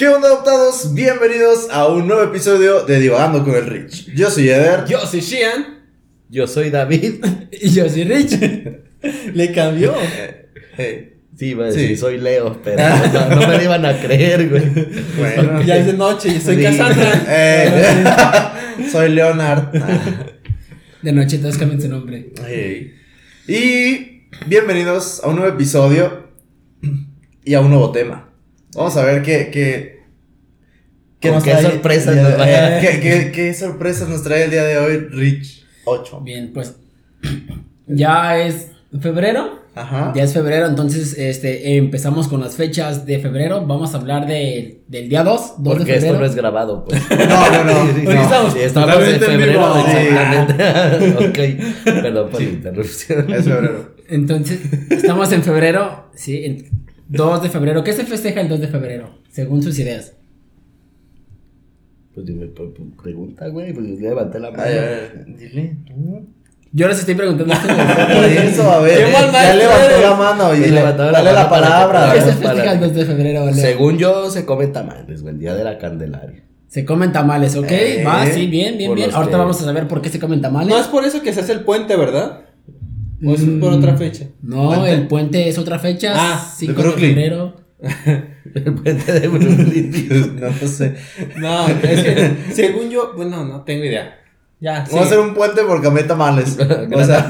¿Qué onda adoptados? Bienvenidos a un nuevo episodio de Divagando con el Rich. Yo soy Eder. Yo soy Shian. Yo soy David. Y yo soy Rich. Le cambió. Sí, iba a Sí. decir, soy Leo, pero no, no me lo iban a creer, güey. bueno. Ya es de noche y soy Sí. Cassandra. Eh, soy Leonard. De noche todos cambian su nombre. Hey. Y bienvenidos a un nuevo episodio y a un nuevo tema. Vamos a ver qué. qué Con qué trae sorpresas nos va de- a- eh, qué, qué- qué sorpresas nos trae el día de hoy, Rich 8. Bien, pues. Ya es febrero. Ajá. Ya es febrero, entonces este, empezamos con las fechas de febrero. Vamos a hablar de- del día 2, 2 de Porque febrero. esto no es grabado, pues. No, no, no. Sí, sí, no. sí. estamos Sí, estamos en febrero, exactamente. ok, perdón por la interrupción. Es febrero. Entonces, estamos en febrero, sí, en 2 de febrero. ¿Qué se festeja el 2 de febrero? Según sus ideas. Pues dime, pues, pues, pregunta, güey, pues yo levanté la mano. Ay, a ver, dile. tú. Yo les estoy preguntando a Por eso, a ver. Qué mal ya maestro levantó la mano y Ya dile, levantó la dale la que palabra. ¿Qué se festeja el 2 de febrero, Leo? Según yo, se comen tamales, güey, el día de la Candelaria. Se comen tamales, ¿ok? Eh, Va, sí, bien, bien, bien. Ahorita que- vamos a saber por qué se comen tamales. No es por eso que se hace el puente, ¿verdad? ¿O es por Mm, otra fecha? No, ¿Puente? el puente es otra fecha. Ah, 5 de de, Brooklyn. febrero. El puente de Brooklyn. No, no sé. No, es que según yo, bueno, no tengo idea. Ya. Vamos a hacer un puente por cambiar tamales. o sea.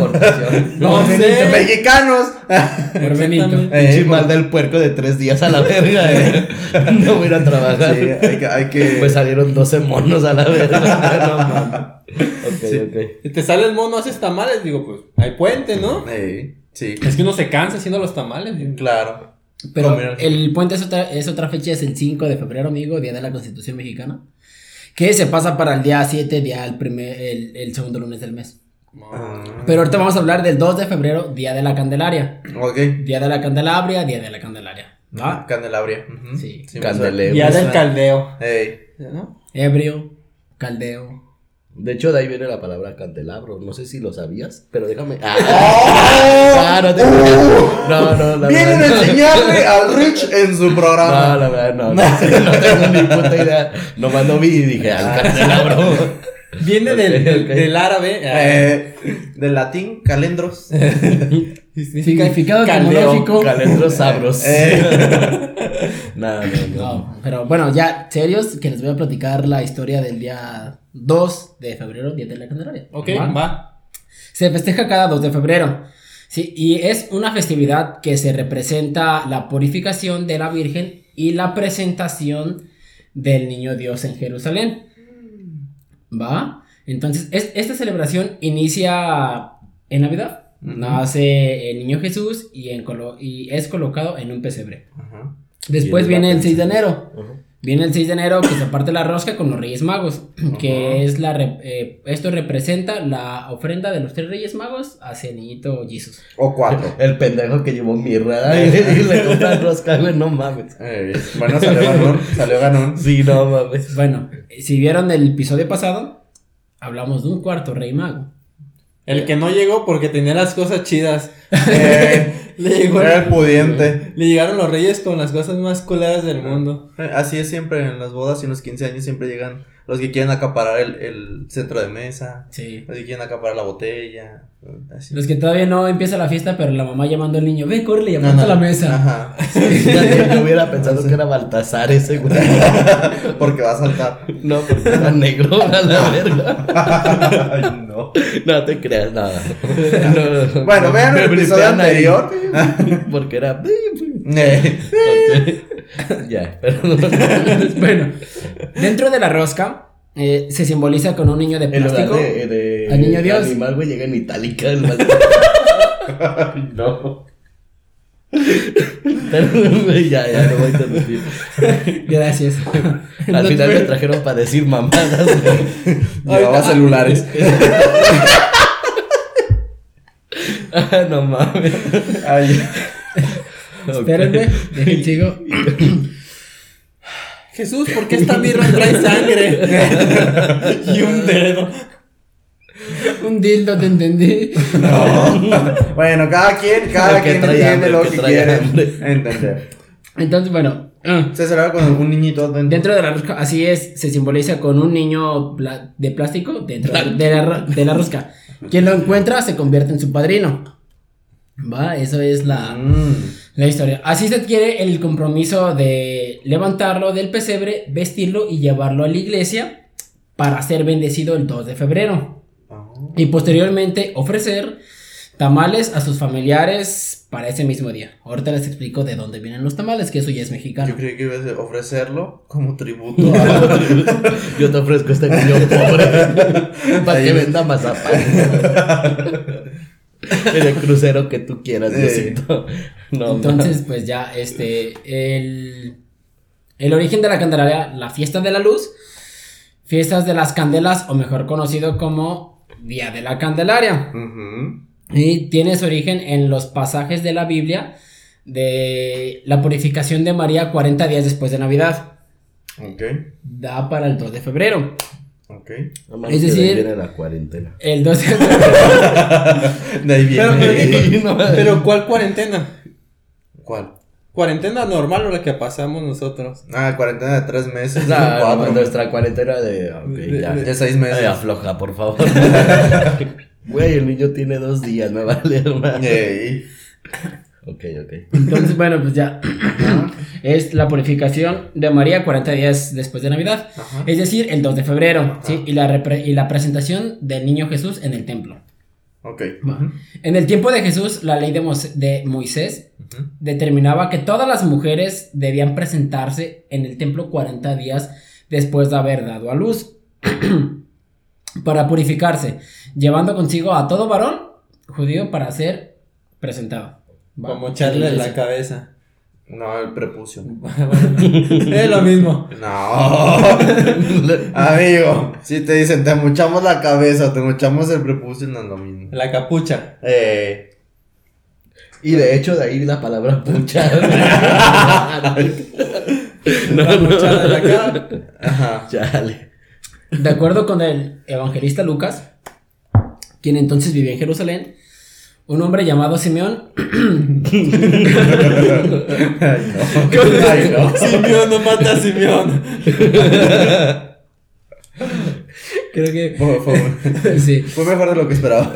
No sé. mexicanos. Eh, mal del puerco de tres días a la verga, eh. No voy a ir a trabajar. Sí, hay que. Hay que... Pues salieron 12 monos a la verga. No mames. Ok, Sí. ok. Si te sale el mono, haces tamales, digo, pues hay puente, ¿no? Eh, sí, Es que uno se cansa haciendo los tamales. digo. claro. Pero el puente es otra, es otra fecha, es el 5 de febrero, amigo, Día de la Constitución Mexicana. Que se pasa para el día 7, día el, primer, el, el segundo lunes del mes. Ah, Pero ahorita vamos a hablar del 2 de febrero, Día de la Candelaria. ok. Día de la Candelabria, Día de la Candelaria. ¿Va? Candelabria. ujú. Sí. me Candeleo. Día del caldeo. suena. Ey. ¿no? Ebrio, caldeo. De hecho, de ahí viene la palabra candelabro. No sé si lo sabías, pero déjame. ¡Ah! ¡Oh! Ah, no te creas. No, no, la Vienen verdad. a no. enseñarle al Rich en su No, programa. la verdad, no. No, no tengo ni puta idea. Nomás lo vi y dije, al candelabro. Viene Ok, del, del- ok. del árabe. Eh, del latín, calendros. Significado etimológico. Calendros sabros. Eh. No, no, no. No, pero bueno, ya serios, que les voy a platicar la historia del día 2 de febrero, Día de la Candelaria. ok, ¿Va? va. Se festeja cada 2 de febrero. Sí, y es una festividad que se representa la purificación de la Virgen y la presentación del niño Dios en Jerusalén. ¿Va? Entonces, es- esta celebración inicia en Navidad. Nace el niño Jesús y, en colo- y es colocado en un pesebre. Ajá. Después viene el 6 de enero. Viene el 6 de enero que se parte la rosca con los Reyes Magos, que Ajá. es la re- eh, esto representa la ofrenda de los tres Reyes Magos hacia el niñito Jesus. O cuatro. El pendejo que llevó mirra y, y le compra rosca, güey, no mames. Eh, bueno, salió ganón. Salió ganón. Sí, no mames. Bueno, si vieron el episodio pasado, hablamos de un cuarto Rey Mago. El que no llegó porque tenía las cosas chidas. Eh, Le, llegó- era el pudiente. le llegaron los reyes con las cosas más culeras del mundo. Así es siempre en las bodas y en los 15 años siempre llegan los que quieren acaparar el, el centro de mesa, Sí. los que quieren acaparar la botella. Así. Los que todavía no empieza la fiesta, pero la mamá llamando al niño, ve, corre y Ajá. apunta a la mesa. Ajá. Fíjate, yo hubiera pensado que era Baltasar ese, güey. Porque va a saltar. No, porque era negro, a la verga. Ay, no. No te creas, nada. No, no. Bueno, vean el Me episodio anterior. Porque era. Eh. Ya, pero. bueno, dentro de la rosca eh, se simboliza con un niño de plástico. de, de Al niño Dios. animal, güey, llega en itálica el no. Pero, ya, ya, no voy a interrumpir. Gracias. Al final me trajeron para decir mamadas. Llevaba celulares. Ah, no mames. Ay. Ok. Espérenme, dejen sigo. Jesús, ¿por qué esta mirra trae sangre? y un dedo. Un dildo, te entendí. No. Bueno, cada quien, cada quien trae entiende hambre, lo que, quiere hambre. entender. Entonces, bueno, Ah, Se celebra con un niñito dentro. Dentro de la rosca, así es, se simboliza con un niño de plástico dentro de la, de la rosca. Quien lo encuentra se convierte en su padrino. Va, eso es la, Mm. La historia. Así se adquiere el compromiso de levantarlo del pesebre, vestirlo y llevarlo a la iglesia para ser bendecido el 2 de febrero. Oh. Y posteriormente ofrecer tamales a sus familiares para ese mismo día. Ahorita les explico de dónde vienen los tamales, que eso ya es mexicano. Yo creí que ibas a ofrecerlo como tributo a... Yo te ofrezco este niño pobre para que venda mazapán. En el crucero que tú quieras. Diosito. No, Entonces, pues ya, este, el, el origen de la Candelaria, la fiesta de la luz, fiestas de las candelas, o mejor conocido como Día de la Candelaria. Y tiene su origen en los pasajes de la Biblia de la purificación de María 40 días después de Navidad. Ok, Da para el 2 de febrero. Ok. No Es de decir- viene la cuarentena. El 2 de febrero. De ahí Pero, viene. Pero, pero ¿cuál cuarentena? ¿Cuál? ¿Cuarentena normal o la que pasamos nosotros? Ah, cuarentena de tres meses. No, cuatro. no, nuestra cuarentena de. Ok, De- ya. de- De seis meses. Ay, afloja, por favor. Güey, el niño tiene dos días, me vale, hermano. Ey. Ok, ok. Entonces, bueno, pues ya. Es la purificación de María 40 días después de Navidad. Ajá. Es decir, el 2 de febrero. ¿sí? Y, la y la presentación del niño Jesús en el templo. Ok. En el tiempo de Jesús, la ley de, de Moisés determinaba que todas las mujeres debían presentarse en el templo 40 días después de haber dado a luz para purificarse, llevando consigo a todo varón judío para ser presentado. Va. Como echarle la cabeza. No, el prepucio. es lo mismo. No. Amigo, si te dicen te mochamos la cabeza, te mochamos el prepucio, no es lo mismo. La capucha. Eh. Y de hecho, de ahí la palabra pucha. no, La mochada de la cara. Ajá. Chale. De acuerdo con el evangelista Lucas, quien entonces vivía en Jerusalén, un hombre llamado Simeón Ay, no. Ay, no. Simeón no mata a Simeón. Creo que. Fue, fue- sí. fue mejor de lo que esperaba.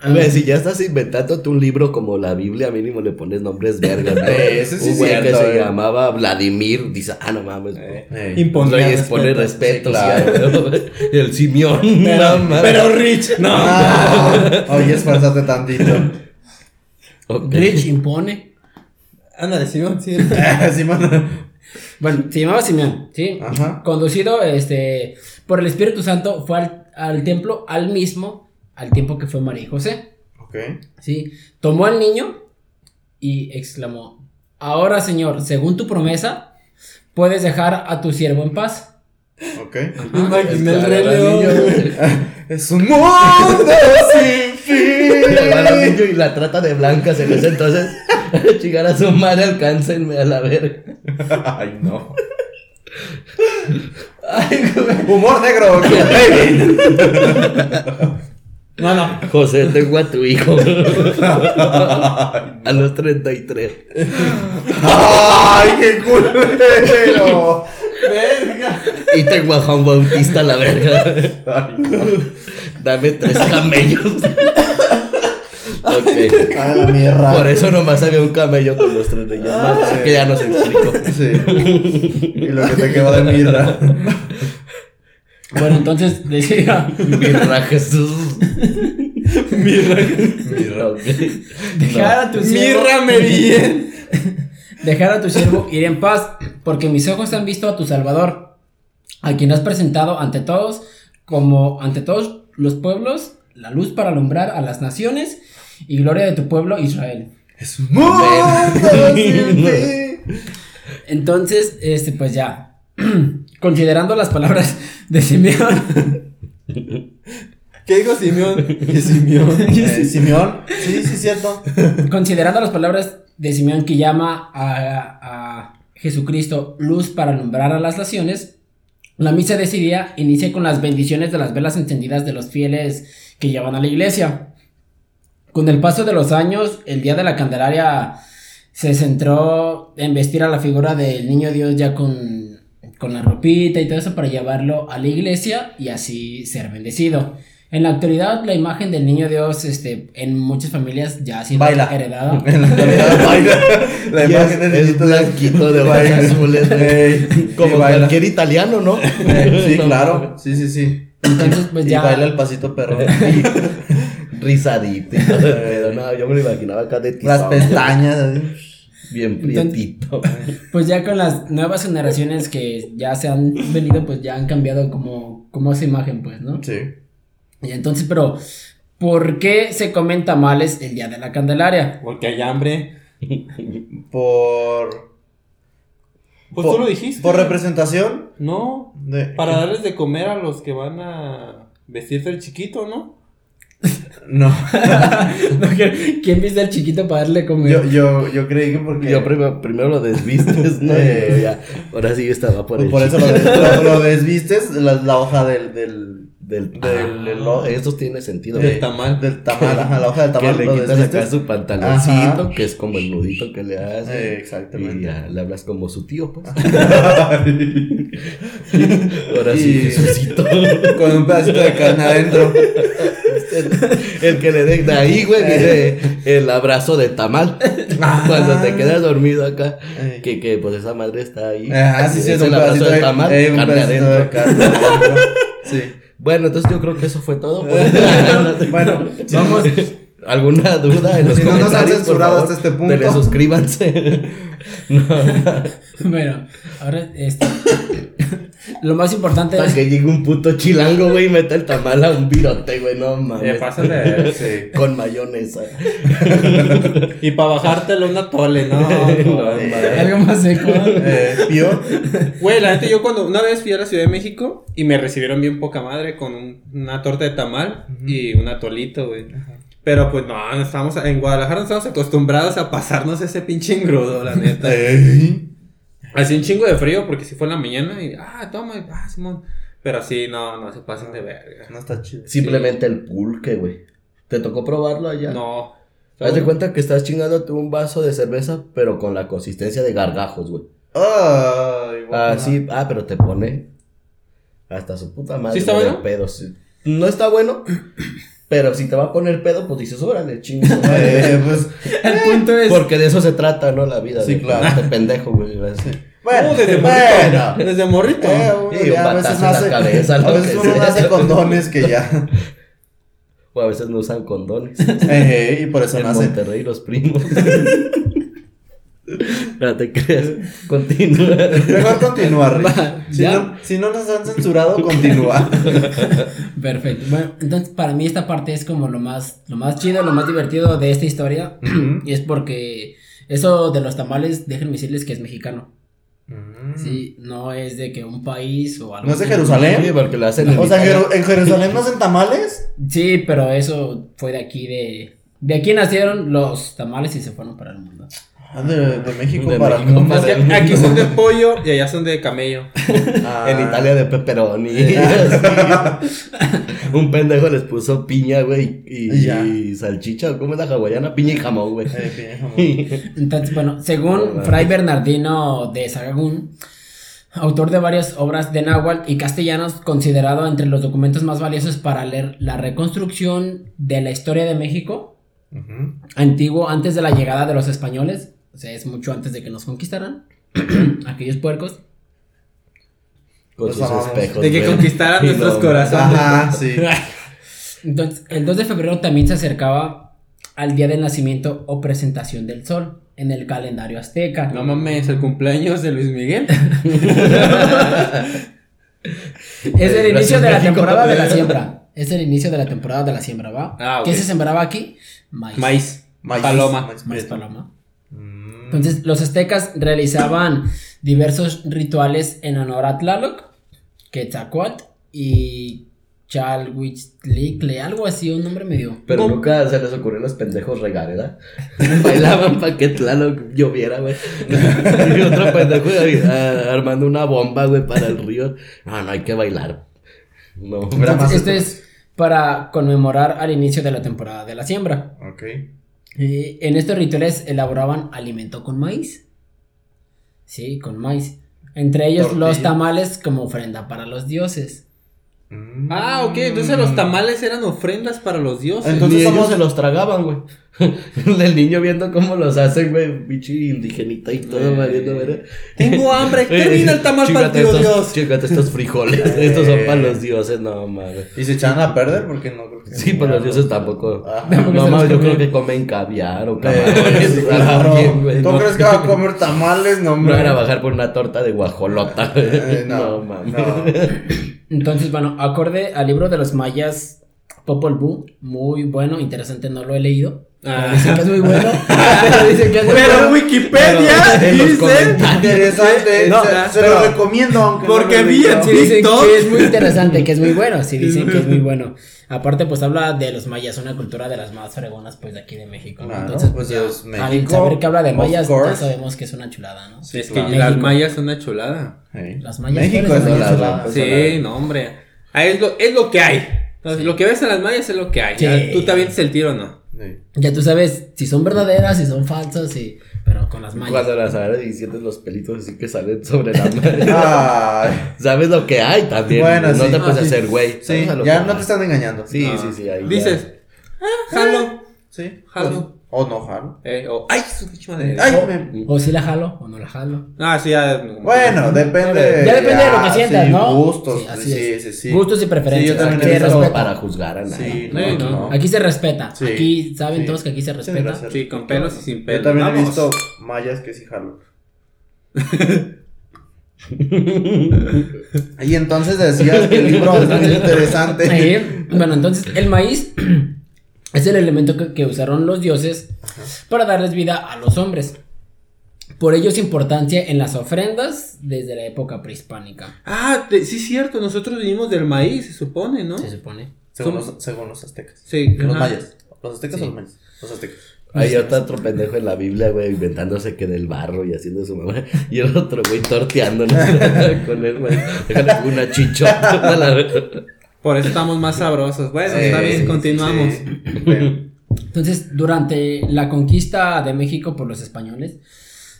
A ver, si ya estás inventándote un libro como la Biblia, mínimo le pones nombres vergas. ¿no? Eh, eso sí un es güey que se eh. llamaba Vladimir, dice, ah, no mames. Eh. Imponía Reyes pone respeto, Sí, claro. sí, el Simeón. Pero, no pero Rich, no. Ah, oye, esfuérzate tantito. Rich impone. Ándale, Simeón, sí. Mano. Bueno, se llamaba Simeón, ¿sí? Ajá. Conducido este, por el Espíritu Santo, fue al, al templo al mismo, al tiempo que fue María y José, Ok. ¿sí? Tomó al niño y exclamó, ahora Señor, según tu promesa, puedes dejar a tu siervo en paz. Ok. Imaginé el rey león. Es un mundo sin Le va al fin. niño y la trata de blancas en ese entonces. Chingar a su madre, alcáncenme a la verga. Ay, no. Ay, güey. Humor negro, David. No, no. José, tengo a tu hijo. a los 33. Ay, qué culero. Verga. Y tengo a Juan Bautista a la verga. Ay, no. Dame tres camellos. Ok. La mierda. Por eso nomás había un camello con los tres reyes magos, sí. Que ya nos explicó. Sí. Y lo que te quedó de mirra. Bueno, entonces decía, Mirra Jesús. Mirra. Ok. dejar a tu siervo, Mírrame bien. dejar a tu siervo ir en paz, porque mis ojos han visto a tu Salvador, a quien has presentado ante todos, como ante todos los pueblos, la luz para alumbrar a las naciones y gloria de tu pueblo Israel. Es un mundo sin fin. Entonces, este, pues ya, considerando las palabras de Simeón, ¿Qué dijo Simeón? ¿Qué Simeón? Eh, Simeón. Sí, sí, cierto. considerando las palabras de Simeón que llama a, a Jesucristo luz para alumbrar a las naciones, la misa de inicia con las bendiciones de las velas encendidas de los fieles que llevan a la iglesia. Con el paso de los años, el día de la Candelaria se centró en vestir a la figura del niño Dios ya con, con la ropita y todo eso para llevarlo a la iglesia y así ser bendecido. En la actualidad, la imagen del niño Dios, este, en muchas familias ya ha sido Baila. heredada. En la actualidad baila. La Y imagen es, del es niñito blanquito de baila. azules. güey. Ey, Como cualquier italiano, ¿no? Sí, No, claro. Sí, sí, sí. Entonces, pues y ya. baila el pasito perro. Pedo. No, yo me lo imaginaba acá de Las pestañas. Bien prietito. Pues ya con las nuevas generaciones que ya se han venido, pues ya han cambiado como, como esa imagen, pues, ¿no? Sí. Y entonces, pero, ¿por qué se comen tamales el día de la Candelaria? Porque hay hambre. Por. Pues por, tú lo dijiste. Por representación. No. De... Para darles de comer a los que van a vestirse el chiquito, ¿no? No. ¿Quién viste al chiquito para darle comer? Yo, yo, yo creí que porque. Yo primero, primero lo desvistes, ¿no? Eh. Ya, ahora sí estaba por el por eso lo, des- lo- lo desvistes, la, la hoja del, del, Del, Del- del- del- Eso tiene sentido. Del tamal. del tamal, ajá, la hoja del Que tamal. le lo quitas acá su pantaloncito, Ajá. que es como el nudito que le hace. Eh, exactamente. Y ya le hablas como su tío, pues. Ahora sí, Jesucito. Con un pedacito de carne adentro. El que le dé de ahí, güey, viene el abrazo de tamal. Cuando te quedas dormido acá, que, que pues esa madre está ahí. Ajá, sí, sí, es es un el abrazo de tamal, eh, un carne pedacito adentro. de carne adentro. Sí. Bueno, entonces yo creo que eso fue todo. pues. Bueno, Vamos, ¿Alguna duda en los Si no nos han comentarios, censurado favor, hasta este punto. Dele suscríbanse. No, bueno, ahora, este, lo más importante Para es, que llegue un puto chilango, güey, y meta el tamal a un virote, güey, no Eh, mames. pásale. sí. Con mayonesa. Y para bajártelo una tole, no. joder. algo más seco. Eh, Pío. Güey, la neta, yo cuando una vez fui a la Ciudad de México y me recibieron bien poca madre con un- una torta de tamal y un atolito, güey. Pero pues no, no estamos en Guadalajara no estamos acostumbrados a pasarnos ese pinche engrudo, la neta. Así un chingo de frío porque si fue en la mañana y ah, toma, ah, Simón. Pero así no, no se pasen de verga. No está chido. Simplemente el pulque, güey. ¿Te tocó probarlo allá? No. Haz de cuenta que estás chingándote un vaso de cerveza, pero con la consistencia de gargajos, güey. Ay, Ah, guacala. sí, ah, pero te pone hasta su puta madre. ¿Sí está bueno? pedo, sí. No está bueno, pero si te va a poner pedo, pues dices, órale, chingo. Eh, pues, El punto es, Porque de eso se trata, ¿no? La vida. Sí, de, claro. De pendejo, güey. bueno, Uh, desde bueno. morrito. Desde morrito. Eh, uno Sí, un ya a veces batazo en la nace, cabeza, a veces que uno sea. nace con dones que ya. O a veces no usan condones. Eh, y por eso en nace. Monterrey, los primos. No te creas. Continúa. Mejor continuar. Va, Si ya. no, si no nos han censurado, continúa. perfecto. Bueno, entonces para mí esta parte es como lo más, lo más chido, lo más divertido de esta historia. y es porque eso de los tamales, déjenme decirles que es mexicano. Sí, no es de que un país o algo ¿No es de. Jerusalén? Sí, porque lo hacen en O sea. Jeru- ¿en Jerusalén no hacen tamales? Sí, pero eso fue de aquí, de... De aquí nacieron los tamales y se fueron para el mundo. Ah, De, de México De para México el mundo. Es que aquí son de pollo y allá son de camello. Ah. En Italia de pepperoni. Un pendejo les puso piña, güey, y, salchicha, ¿o ¿cómo es la hawaiana? Piña y jamón, güey. Eh. Entonces, bueno, según Fray Bernardino de Sahagún, autor de varias obras de náhuatl y castellanos, considerado entre los documentos más valiosos para leer la reconstrucción de la historia de México, antiguo antes de la llegada de los españoles, o sea, es mucho antes de que nos conquistaran, aquellos puercos. Con Los sus espejos. De que güey. conquistaran Y nuestros no, corazones. Ajá, sí. Entonces, el 2 de febrero también se acercaba al día del nacimiento o presentación del sol en el calendario azteca. No mames, el cumpleaños de Luis Miguel. Es el Eh, inicio de la temporada de la siembra. Es el inicio de la temporada de la siembra, ¿va? Ah, ok. ¿Qué se sembraba aquí? Maíz. Maíz. Maíz, Paloma. maíz paloma. Mm. Entonces, los aztecas realizaban diversos rituales en honor a Tlaloc, Quetzalcoatl y Chalhuichtlicle, algo así, un nombre medio. Pero nunca se les ocurrió a los pendejos regar, ¿verdad? Bailaban para que Tlaloc lloviera, güey. Y otro pendejo ah, armando una bomba, güey, para el río. No, no hay que bailar. No. Entonces, esto. es para conmemorar al inicio de la temporada de la siembra. Ok. Eh, en estos rituales elaboraban alimento con maíz. Sí, con maíz. Entre ellos los tamales como ofrenda para los dioses. Mm. Ah, ok, entonces los tamales eran ofrendas para los dioses. Entonces ellos se los tragaban, güey. El niño viendo cómo los hacen, güey, bichi indigenita y todo, valiendo, ¿verdad? Tengo hambre, termina el tamal para estos- Dios. chíngate estos frijoles, estos son para los dioses, no mames. Y se echaban a perder porque no creo que Sí, pues los dioses tampoco. No los mames, yo creo que comen caviar o Eh, camarones. claro. bien, ¿Tú no. crees que va a comer tamales? No, No hombre. van a bajar por una torta de guajolota. Eh, no, no, mames. no. Entonces, bueno, acorde al libro de los mayas Popol Vuh, muy bueno, interesante, no lo he leído. Ah. Pero Dicen que es muy bueno. Dicen que es Pero bueno. Wikipedia Pero dice. Interesante. No, se, se pero- lo recomiendo, aunque porque no vi en dicen TikTok. que es muy interesante, que es muy bueno. Sí, dicen que es muy bueno. Aparte, pues habla de los mayas, una cultura de las más fregonas, pues de aquí de México. ¿no? Claro, Entonces, pues, ya, es al México, saber que habla de mayas, ya sabemos que es una chulada, ¿no? Es que claro. las México. mayas son una chulada. Sí. Las mayas México ¿cuáles es chuladas? pues, Sí, no, hombre. Ah, es, lo, es lo que hay. Entonces, Lo que ves en las mayas es lo que hay. Ya, Sí. Tú te avientes el tiro o no. Sí. Ya tú sabes si son verdaderas, si son falsas, y... pero con las mayas. Cuando las agarras y sientes los pelitos así que salen sobre la madre. Ay, Sabes lo que hay también. Bueno, no sí. te puedes Ah, sí. hacer güey. sí, ya no hay. te están engañando. Sí, Ah. sí, sí. Ahí ya. Dices, ah, jalo. Sí. Jalo. O no jalo. Eh, o, ay, su pinche madre. Ay, O, me- o si la jalo o no la jalo. Ah, sí, ya. Bueno, depende. Ya depende de lo que sientas, sí, ¿no? Gustos. Sí, así Sí, sí, es. sí, sí. Gustos y preferencias. Sí, yo también Aquí No para juzgar a nadie. Sí, No, no, no. no. Aquí se respeta. Sí. Aquí saben Sí. todos que aquí se respeta. Sí, con pelos y sin pelos. Yo también he visto mayas que sí jalo. y entonces decías que el libro es muy interesante. Ahí, bueno, entonces el maíz es el elemento que, que usaron los dioses para darles vida a los hombres. Por ello su importancia en las ofrendas desde la época prehispánica, Ah, te- sí, cierto. Nosotros vinimos del maíz, se supone, ¿no? se supone. Según Somos- los, según los aztecas. Sí, Los ajá. mayas. ¿Los aztecas Sí. o los mayas? Los aztecas. Hay otro, otro pendejo en la Biblia, güey, inventándose que del barro y haciendo su mamá. Y el otro, güey, torteando con él, güey. Déjale una chichota. Por eso estamos más sabrosos. Bueno, Sí, está bien, sí, continuamos. sí, sí. Bueno, Entonces, durante la conquista de México por los españoles,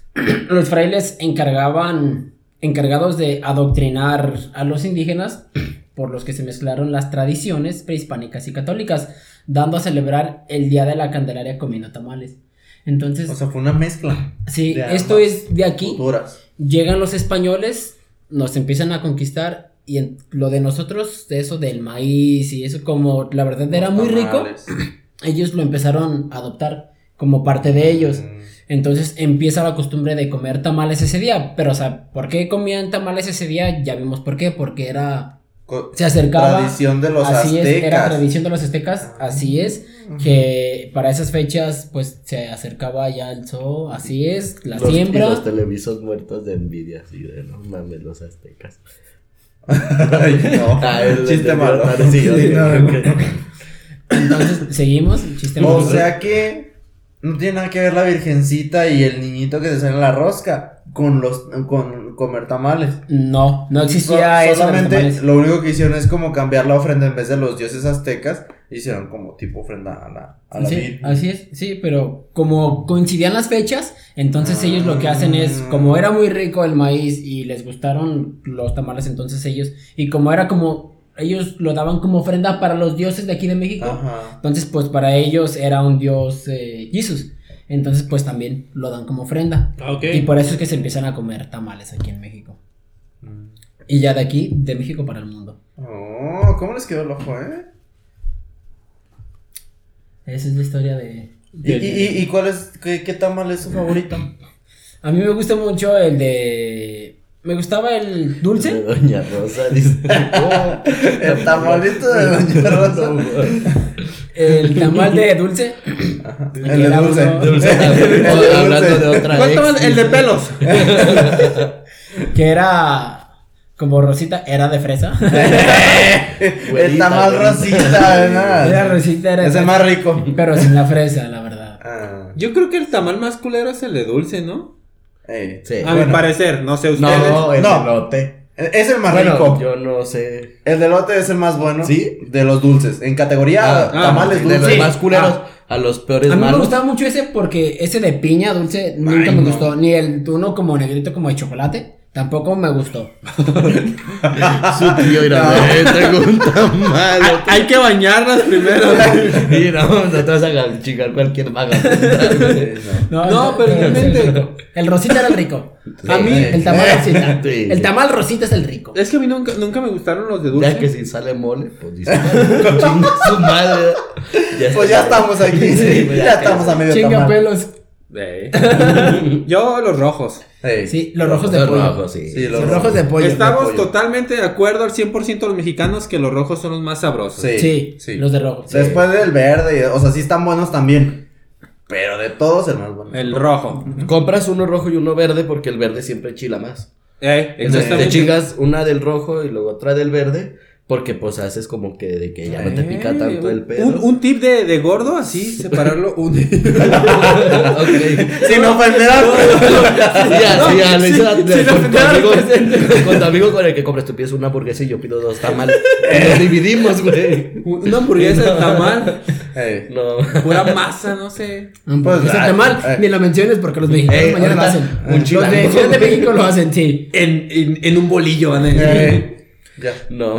los frailes encargaban, encargados de adoctrinar a los indígenas, por los que se mezclaron las tradiciones prehispánicas y católicas, dando a celebrar el Día de la Candelaria comiendo tamales. Entonces, O sea, fue una mezcla. sí, esto es de aquí, Culturas. llegan los españoles, nos empiezan a conquistar. Y en- lo de nosotros, de eso del maíz y eso, como la verdad era muy rico, ellos lo empezaron a adoptar como parte de ellos. Mm. Entonces empieza la costumbre de comer tamales ese día. Pero, o sea, ¿por qué comían tamales ese día? Ya vimos por qué. Porque era. Se acercaba. Tradición de los así aztecas. es, era tradición de los aztecas. Así es. Que para esas fechas, pues se acercaba ya el sol. Así es. La Los, y siembra. los televisos muertos de envidia, así de no mames, los aztecas. Ay, no. Ah, el Chiste malo. Sí, no. Entonces, seguimos. Chiste O malo. sea que no tiene nada que ver la virgencita y el niñito que te sale en la rosca con los con comer tamales. No, no existía So- eso. solamente lo único que hicieron es como cambiar la ofrenda en vez de los dioses aztecas, hicieron como tipo ofrenda a la, a la Sí, Virgen. así es, sí, pero como coincidían las fechas, entonces ellos lo que hacen es, Ah. como era muy rico el maíz y les gustaron los tamales, entonces ellos, y como era como, ellos lo daban como ofrenda para los dioses de aquí de México, Ajá. entonces pues para ellos era un dios eh, Jesus, entonces pues también lo dan como ofrenda. Ah, ok. Y por eso es que se empiezan a comer tamales aquí en México. Y ya de aquí, de México para el mundo. Oh, ¿cómo les quedó el ojo, eh? Esa es la historia de... ¿Y, y, y- y cuál es, qué, qué tamal es su favorito? A mí me gusta mucho el de... Me gustaba el De dulce. Doña Rosa, dice. El tamalito de Doña Rosa. El tamal de dulce. El de dulce. Dulce, de hablando de otra ¿Cuál ex, tomas? El de pelos. Que era como rosita, era de fresa. tamal güerita. rosita, ¿verdad? Era rosita, era de Es el más rico. Pero sin la fresa, la verdad. Ah, Yo creo que el tamal más culero es el de dulce, ¿no? eh. Sí. A Bueno. mi parecer, no sé ustedes. No, el No. elote. Es el más Bueno, rico. yo no sé. El delote es el más bueno. ¿Sí? De los dulces. En categoría Ah, tamales de los dulces. más culeros. Ah. a los peores A mí me gustaba mucho ese porque ese de piña dulce nunca Ay, me no. gustó. Ni el uno como negrito como de chocolate. Tampoco me gustó. Su tío era, "Eh, tengo un tamal. Hay que bañarlas primero. Y no, no te vas a chingar cualquier güey. No, pero el- realmente- El, rosita era el rico. A mí- El tamal rosita. Sí. El tamal rosita es el rico. Es que a mí nunca, nunca me gustaron los de dulce. Ya que si sale mole, pues dice, chinga su madre. Ya Pues ya estamos aquí. Sí, ya, ya estamos a medio Chinga tamal. pelos. Yo los rojos. Sí, los rojos de Los pollo. rojos, sí. Sí, Los rojos de pollo. Estamos pollo. totalmente de acuerdo al 100% los mexicanos que los rojos son los más sabrosos. Sí. Sí, los de rojo. Después del verde, o sea, sí están buenos también. Pero de todos el más bueno. El rojo. Compras uno rojo y uno verde porque el verde siempre chila más. Eh, Entonces te chingas una del rojo y luego otra del verde porque pues haces como que de que ya no te pica Eh, tanto el pedo. Un, un tip de, de gordo, así, separarlo. Un... ok. Sin ofender al- Ya, sí, ya, lo hice sin con, tu amigo, con tu amigo con el que compras, tú pides una hamburguesa y yo pido dos tamales. Eh. Y nos dividimos, güey. Una hamburguesa de tamal. No. Pura masa, no sé. Pues, Pues, tamal, ay. ni lo menciones porque los mexicanos Eh, mañana lo hacen. un los de Ciudad de México lo hacen, sí. En, en, en un bolillo van a decir. Ya. No.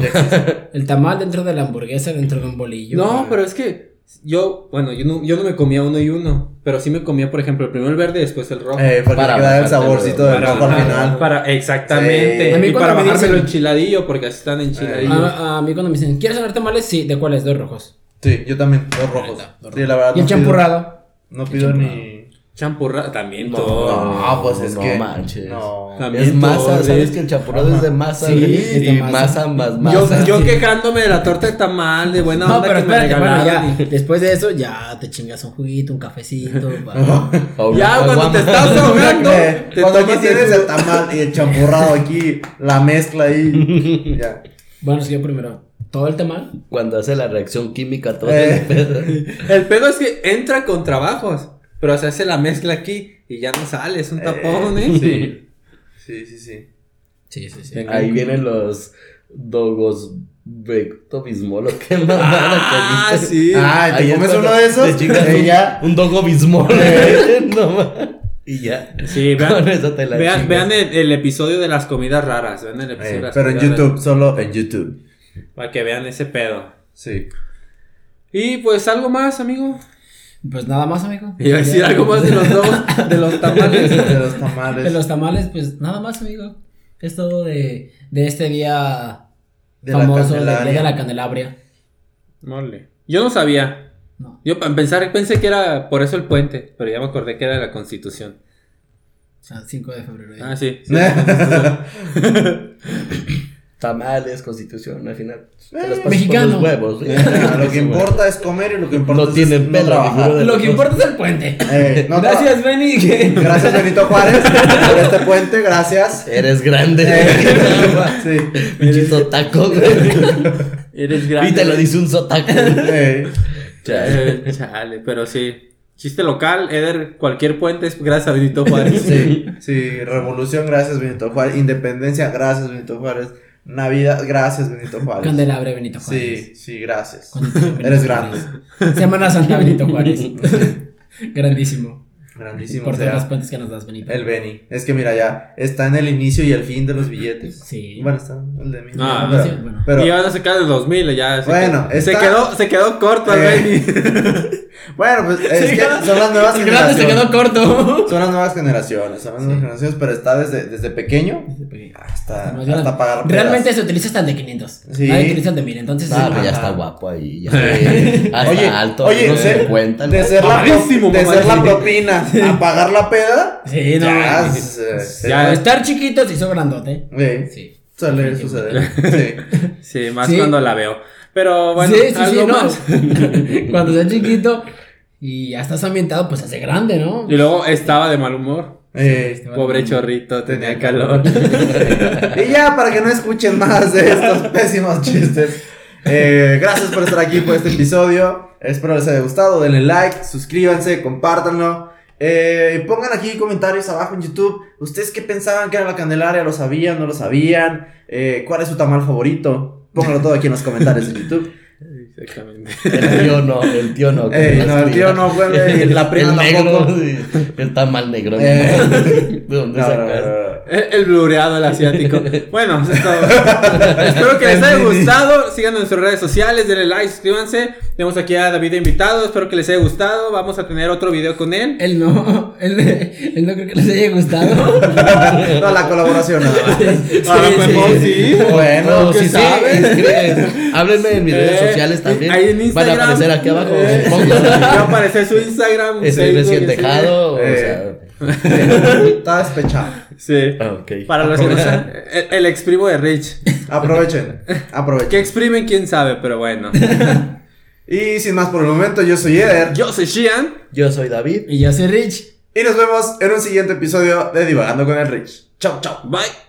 El tamal dentro de la hamburguesa, dentro de un bolillo. No, pero es que yo, bueno, yo no, yo no me comía uno y uno, pero sí me comía, por ejemplo, el primero el verde y después el rojo. Eh, porque Para queda el saborcito del para, rojo al para- final. para- exactamente. Sí. A mí y para me bajármelo dicen- enchiladillo, porque así están enchiladillos. A, a mí cuando me dicen, ¿quieres cenar tamales? Sí, ¿de cuáles? Dos rojos. Sí, yo también, dos rojos. Dos Sí, la verdad. Y el no pido- champurrado. No pido ni. Champurra también No, todo. No, pues es no que. manches. No. También Es masa, ¿sabes que el champurrado es de masa? Sí, es de y masa. masa más Yo, masa. yo quejándome de la torta de tamal, de buena No, onda pero que me bueno, ya. Después de eso, ya te chingas un juguito, un cafecito. Ya, cuando te estás ahogando, te Cuando aquí tienes el- el tamal y el champurrado aquí, la mezcla ahí. Ya. Bueno, sí, yo primero. Todo el tamal. Cuando hace la reacción química, todo Eh. el pedo. El pedo es que entra con trabajos, pero se hace la mezcla aquí y ya no sale, es un tapón, ¿eh? Sí. Sí, sí, sí. Sí, sí, sí. Ahí vienen los dogos Vecto Bismol, ¿o qué Ah, mamada que viste? sí. Ah, ¿te comes uno de esos? Te chingas Eh, un, dogo Bismol. no ma- Y ya. Sí, vean, Con eso te la vean, vean el, el episodio de las comidas raras, vean el episodio Eh, de las pero en YouTube, solo en YouTube. para que vean ese pedo. Sí. Y pues algo más, amigo. Pues nada más, amigo. Iba a decir algo más de los dos, de los tamales. De los tamales. De los tamales, pues nada más, amigo. Es todo de, de este día De la famoso, Candelaria. día de la Candelaria. Mole. Yo no sabía. No. Yo para empezar pensé que era por eso el puente, pero ya me acordé que era la constitución. O sea, 5 de febrero. ya. Ah, sí. sí, la constitución. Tamales, constitución, al final. Te por mexicano. los huevos. ¿sí? lo que importa es comer y lo que importa No es tienen no pelo, trabajar. Lo que importa es el puente. Eh, no Gracias, Benny. Gracias, Benito Juárez, por este puente, gracias. Eres grande. Sí. Pinchito taco, güey. Eres grande. Y te lo dice un sotaco. Eh, Chale. Eh, chale, pero sí. Chiste local, Eder, cualquier puente es gracias a Benito Juárez. Sí, sí, revolución, gracias Benito Juárez. Independencia, gracias Benito Juárez. Navidad, gracias Benito Juárez. Candelabre Benito Juárez. Sí, sí, gracias. Benito Eres Juárez. grande. Semana Santa Benito Juárez. Grandísimo. Grandísimo Por todas las sea. puentes que nos das, Benito. El Beni. Es que mira, ya está en el inicio y el fin de los billetes. Sí. Bueno, está el de mí. Ah, pero, sí, bueno. pero- y van a sacar el 2000 ya. se Bueno, quedó- se, está- quedó, se quedó corto el Eh. Benny. bueno, pues es que son las nuevas El grande se generaciones. quedó corto. Son las nuevas generaciones, son las nuevas generaciones, pero está desde, desde pequeño hasta, bien, hasta pagar Realmente pedas. se utiliza hasta el de 500. Sí. Nadie utiliza el de 1000. Entonces, Ah, sí. pero ya está guapo ahí. Ya hasta Oye, alto. oye, no de- se cuentan. De ser, la, propina a pagar la peda, Sí, no. ya, se- se- Ya. Por estar chiquito se hizo grandote. Sí, Sí. suele suceder. Sí. Sí, más cuando la veo. Pero bueno, sí, sí, sí, algo no. más. Cuando estás chiquito y ya estás ambientado, pues hace grande, ¿no? Y luego estaba de mal humor. Eh, Pobre chorrito, tenía Tenía calor. y ya, para que no escuchen más de estos pésimos chistes. eh, gracias por estar aquí por este episodio. Espero les haya gustado. Denle like, suscríbanse, compártanlo. Eh, pongan aquí comentarios abajo en YouTube. ¿Ustedes qué pensaban que era la Candelaria? ¿Lo sabían? ¿No lo sabían? Eh, ¿Cuál es su tamal favorito? Pónganlo todo aquí en los comentarios en YouTube. Exactamente. El tío no, el tío no. Ey, no, el tío no huele y la prima el negro, tampoco. sí, el tamal negro. Eh. ¿De dónde No, no, no. El, blureado, el asiático. Bueno, eso es todo. Espero que les haya gustado. Síganos en nuestras redes sociales, denle like, suscríbanse. Tenemos aquí a David invitado. Espero que les haya gustado. Vamos a tener otro video con él. Él no, él, él no creo que les haya gustado. No, la colaboración lo Sí, mejor sí. sí. Bueno, ¿Qué sí, sí, sabe? escriben. Háblenme en mis redes Eh, sociales también. Ahí en Van a Instagram. aparecer aquí abajo. Eh. Va a aparecer su Instagram. Estoy Facebook, recién dejado. O Eh. sea. Está despechado. Sí. ah. Para los que no saben, el, el ex primo de Rich. Aprovechen, aprovechen. Que exprimen, quién sabe, pero bueno. Y sin más por el momento, yo soy Eder. Yo soy Shian. Yo soy David. Y yo soy Rich. Y nos vemos en un siguiente episodio de Divagando con el Rich. Chau, chau. Bye.